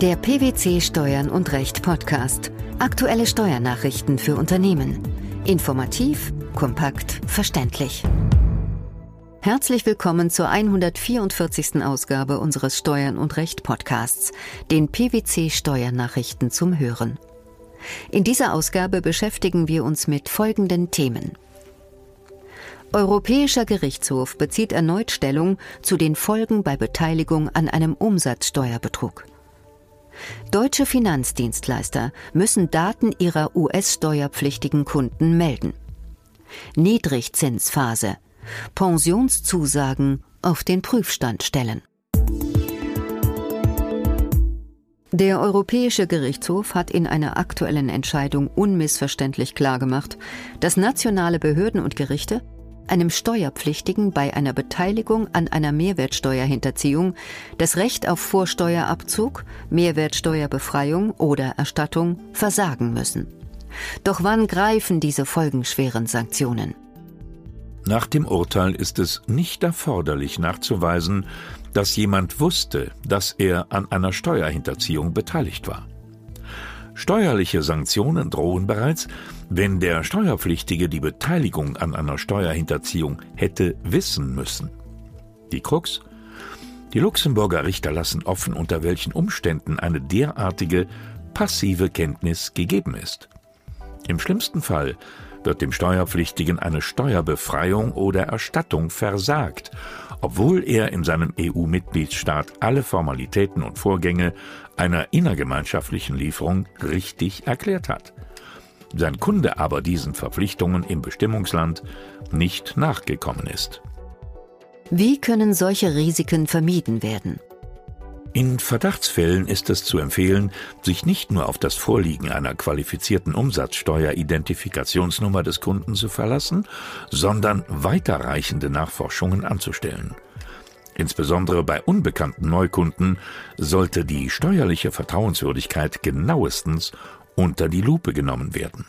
Der PwC Steuern und Recht Podcast. Aktuelle Steuernachrichten für Unternehmen. Informativ, kompakt, verständlich. Herzlich willkommen zur 144. Ausgabe unseres Steuern und Recht Podcasts, den PwC Steuernachrichten zum Hören. In dieser Ausgabe beschäftigen wir uns mit folgenden Themen. Europäischer Gerichtshof bezieht erneut Stellung zu den Folgen bei Beteiligung an einem Umsatzsteuerbetrug. Deutsche Finanzdienstleister müssen Daten ihrer US-steuerpflichtigen Kunden melden. Niedrigzinsphase. Pensionszusagen auf den Prüfstand stellen. Der Europäische Gerichtshof hat in einer aktuellen Entscheidung unmissverständlich klargemacht, dass nationale Behörden und Gerichte einem Steuerpflichtigen bei einer Beteiligung an einer Mehrwertsteuerhinterziehung das Recht auf Vorsteuerabzug, Mehrwertsteuerbefreiung oder Erstattung versagen müssen. Doch wann greifen diese folgenschweren Sanktionen? Nach dem Urteil ist es nicht erforderlich nachzuweisen, dass jemand wusste, dass er an einer Steuerhinterziehung beteiligt war. Steuerliche Sanktionen drohen bereits, wenn der Steuerpflichtige die Beteiligung an einer Steuerhinterziehung hätte wissen müssen. Die Krux? Die Luxemburger Richter lassen offen, unter welchen Umständen eine derartige passive Kenntnis gegeben ist. Im schlimmsten Fall wird dem Steuerpflichtigen eine Steuerbefreiung oder Erstattung versagt, obwohl er in seinem EU-Mitgliedsstaat alle Formalitäten und Vorgänge einer innergemeinschaftlichen Lieferung richtig erklärt hat. Sein Kunde aber diesen Verpflichtungen im Bestimmungsland nicht nachgekommen ist. Wie können solche Risiken vermieden werden? In Verdachtsfällen ist es zu empfehlen, sich nicht nur auf das Vorliegen einer qualifizierten Umsatzsteueridentifikationsnummer des Kunden zu verlassen, sondern weiterreichende Nachforschungen anzustellen. Insbesondere bei unbekannten Neukunden sollte die steuerliche Vertrauenswürdigkeit genauestens unter die Lupe genommen werden.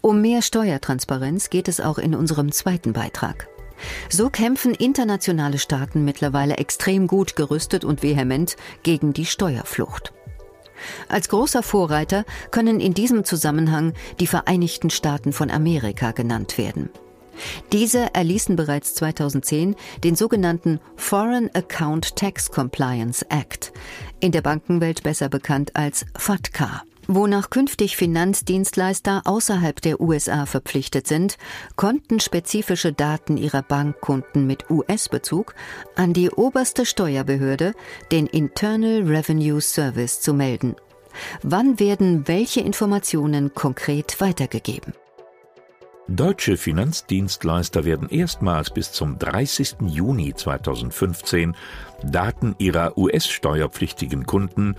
Um mehr Steuertransparenz geht es auch in unserem zweiten Beitrag. So kämpfen internationale Staaten mittlerweile extrem gut gerüstet und vehement gegen die Steuerflucht. Als großer Vorreiter können in diesem Zusammenhang die Vereinigten Staaten von Amerika genannt werden. Diese erließen bereits 2010 den sogenannten Foreign Account Tax Compliance Act, in der Bankenwelt besser bekannt als FATCA wonach künftig Finanzdienstleister außerhalb der USA verpflichtet sind, kontenspezifische Daten ihrer Bankkunden mit US-Bezug an die oberste Steuerbehörde, den Internal Revenue Service, zu melden. Wann werden welche Informationen konkret weitergegeben? Deutsche Finanzdienstleister werden erstmals bis zum 30. Juni 2015 Daten ihrer US-steuerpflichtigen Kunden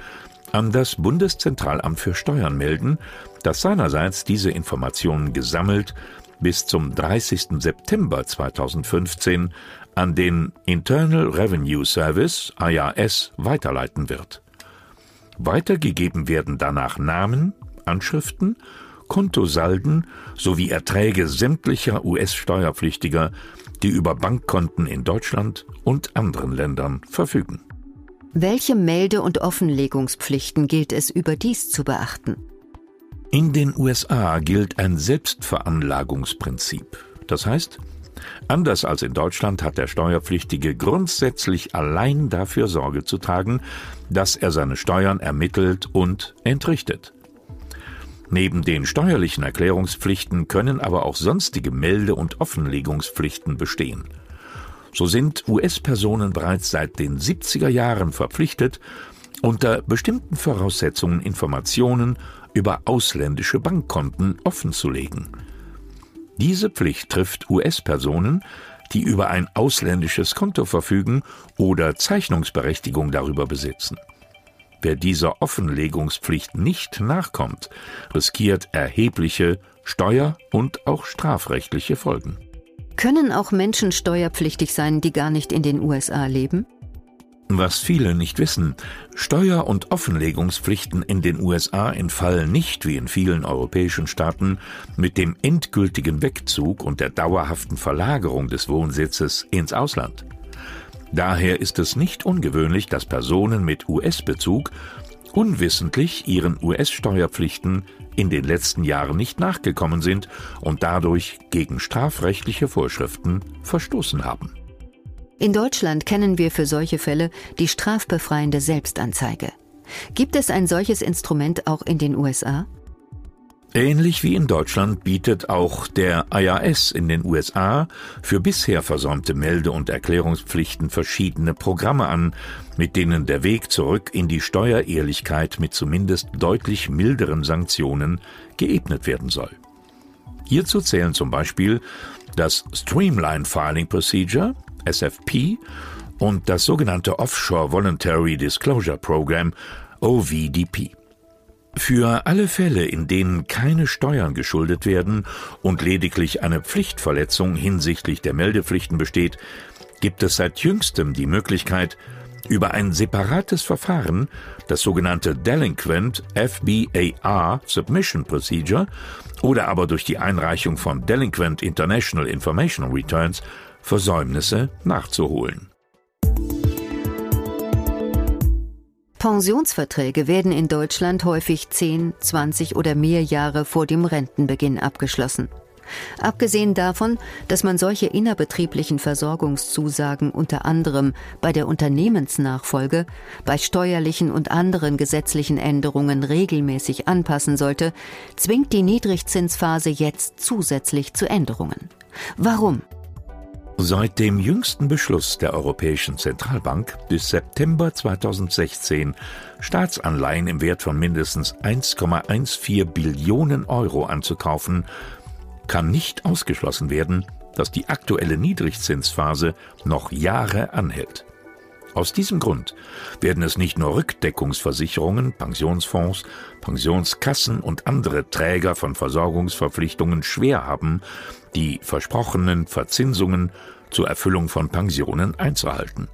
an das Bundeszentralamt für Steuern melden, das seinerseits diese Informationen gesammelt bis zum 30. September 2015 an den Internal Revenue Service IRS weiterleiten wird. Weitergegeben werden danach Namen, Anschriften, Kontosalden sowie Erträge sämtlicher US-Steuerpflichtiger, die über Bankkonten in Deutschland und anderen Ländern verfügen. Welche Melde- und Offenlegungspflichten gilt es überdies zu beachten? In den USA gilt ein Selbstveranlagungsprinzip. Das heißt, anders als in Deutschland hat der Steuerpflichtige grundsätzlich allein dafür Sorge zu tragen, dass er seine Steuern ermittelt und entrichtet. Neben den steuerlichen Erklärungspflichten können aber auch sonstige Melde- und Offenlegungspflichten bestehen. So sind US-Personen bereits seit den 70er Jahren verpflichtet, unter bestimmten Voraussetzungen Informationen über ausländische Bankkonten offenzulegen. Diese Pflicht trifft US-Personen, die über ein ausländisches Konto verfügen oder Zeichnungsberechtigung darüber besitzen. Wer dieser Offenlegungspflicht nicht nachkommt, riskiert erhebliche steuer- und auch strafrechtliche Folgen. Können auch Menschen steuerpflichtig sein, die gar nicht in den USA leben? Was viele nicht wissen, Steuer- und Offenlegungspflichten in den USA entfallen nicht wie in vielen europäischen Staaten mit dem endgültigen Wegzug und der dauerhaften Verlagerung des Wohnsitzes ins Ausland. Daher ist es nicht ungewöhnlich, dass Personen mit US-Bezug unwissentlich ihren US-Steuerpflichten in den letzten Jahren nicht nachgekommen sind und dadurch gegen strafrechtliche Vorschriften verstoßen haben. In Deutschland kennen wir für solche Fälle die strafbefreiende Selbstanzeige. Gibt es ein solches Instrument auch in den USA? Ähnlich wie in Deutschland bietet auch der IRS in den USA für bisher versäumte Melde- und Erklärungspflichten verschiedene Programme an, mit denen der Weg zurück in die Steuerehrlichkeit mit zumindest deutlich milderen Sanktionen geebnet werden soll. Hierzu zählen zum Beispiel das Streamline Filing Procedure, SFP, und das sogenannte Offshore Voluntary Disclosure Program, OVDP. Für alle Fälle, in denen keine Steuern geschuldet werden und lediglich eine Pflichtverletzung hinsichtlich der Meldepflichten besteht, gibt es seit jüngstem die Möglichkeit, über ein separates Verfahren, das sogenannte Delinquent FBAR Submission Procedure oder aber durch die Einreichung von Delinquent International Information Returns Versäumnisse nachzuholen. Pensionsverträge werden in Deutschland häufig 10, 20 oder mehr Jahre vor dem Rentenbeginn abgeschlossen. Abgesehen davon, dass man solche innerbetrieblichen Versorgungszusagen unter anderem bei der Unternehmensnachfolge, bei steuerlichen und anderen gesetzlichen Änderungen regelmäßig anpassen sollte, zwingt die Niedrigzinsphase jetzt zusätzlich zu Änderungen. Warum? Seit dem jüngsten Beschluss der Europäischen Zentralbank bis September 2016 Staatsanleihen im Wert von mindestens 1,14 Billionen Euro anzukaufen, kann nicht ausgeschlossen werden, dass die aktuelle Niedrigzinsphase noch Jahre anhält. Aus diesem Grund werden es nicht nur Rückdeckungsversicherungen, Pensionsfonds, Pensionskassen und andere Träger von Versorgungsverpflichtungen schwer haben, die versprochenen Verzinsungen zur Erfüllung von Pensionen einzuhalten.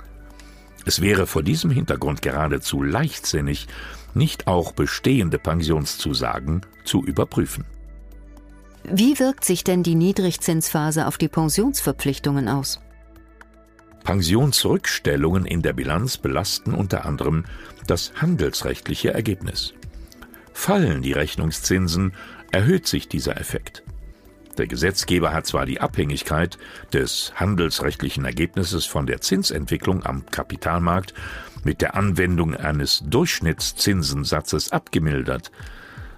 Es wäre vor diesem Hintergrund geradezu leichtsinnig, nicht auch bestehende Pensionszusagen zu überprüfen. Wie wirkt sich denn die Niedrigzinsphase auf die Pensionsverpflichtungen aus? Pensionsrückstellungen in der Bilanz belasten unter anderem das handelsrechtliche Ergebnis. Fallen die Rechnungszinsen, erhöht sich dieser Effekt. Der Gesetzgeber hat zwar die Abhängigkeit des handelsrechtlichen Ergebnisses von der Zinsentwicklung am Kapitalmarkt mit der Anwendung eines Durchschnittszinsensatzes abgemildert,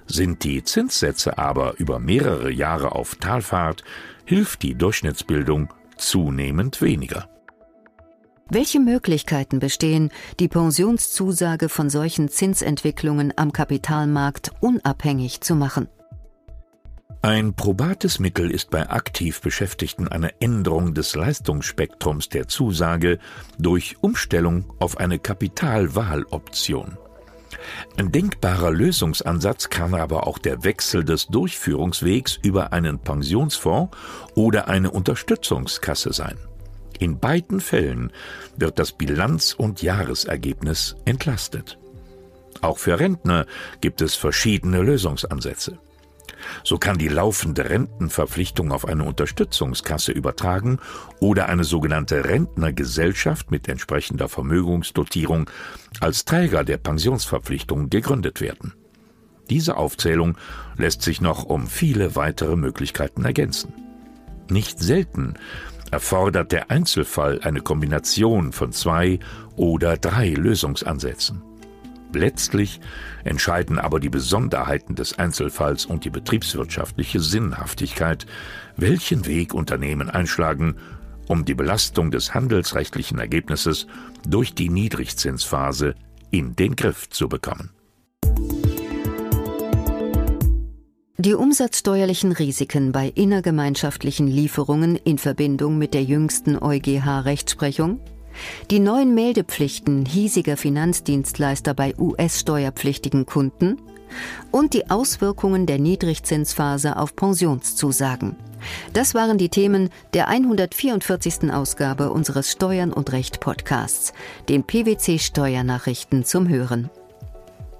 sind die Zinssätze aber über mehrere Jahre auf Talfahrt, hilft die Durchschnittsbildung zunehmend weniger. Welche Möglichkeiten bestehen, die Pensionszusage von solchen Zinsentwicklungen am Kapitalmarkt unabhängig zu machen? Ein probates Mittel ist bei aktiv Beschäftigten eine Änderung des Leistungsspektrums der Zusage durch Umstellung auf eine Kapitalwahloption. Ein denkbarer Lösungsansatz kann aber auch der Wechsel des Durchführungswegs über einen Pensionsfonds oder eine Unterstützungskasse sein. In beiden Fällen wird das Bilanz- und Jahresergebnis entlastet. Auch für Rentner gibt es verschiedene Lösungsansätze. So kann die laufende Rentenverpflichtung auf eine Unterstützungskasse übertragen oder eine sogenannte Rentnergesellschaft mit entsprechender Vermögensdotierung als Träger der Pensionsverpflichtung gegründet werden. Diese Aufzählung lässt sich noch um viele weitere Möglichkeiten ergänzen. Nicht selten erfordert der Einzelfall eine Kombination von zwei oder drei Lösungsansätzen. Letztlich entscheiden aber die Besonderheiten des Einzelfalls und die betriebswirtschaftliche Sinnhaftigkeit, welchen Weg Unternehmen einschlagen, um die Belastung des handelsrechtlichen Ergebnisses durch die Niedrigzinsphase in den Griff zu bekommen. Die umsatzsteuerlichen Risiken bei innergemeinschaftlichen Lieferungen in Verbindung mit der jüngsten EuGH-Rechtsprechung, die neuen Meldepflichten hiesiger Finanzdienstleister bei US-steuerpflichtigen Kunden und die Auswirkungen der Niedrigzinsphase auf Pensionszusagen. Das waren die Themen der 144. Ausgabe unseres Steuern und Recht Podcasts, den PwC Steuernachrichten zum Hören.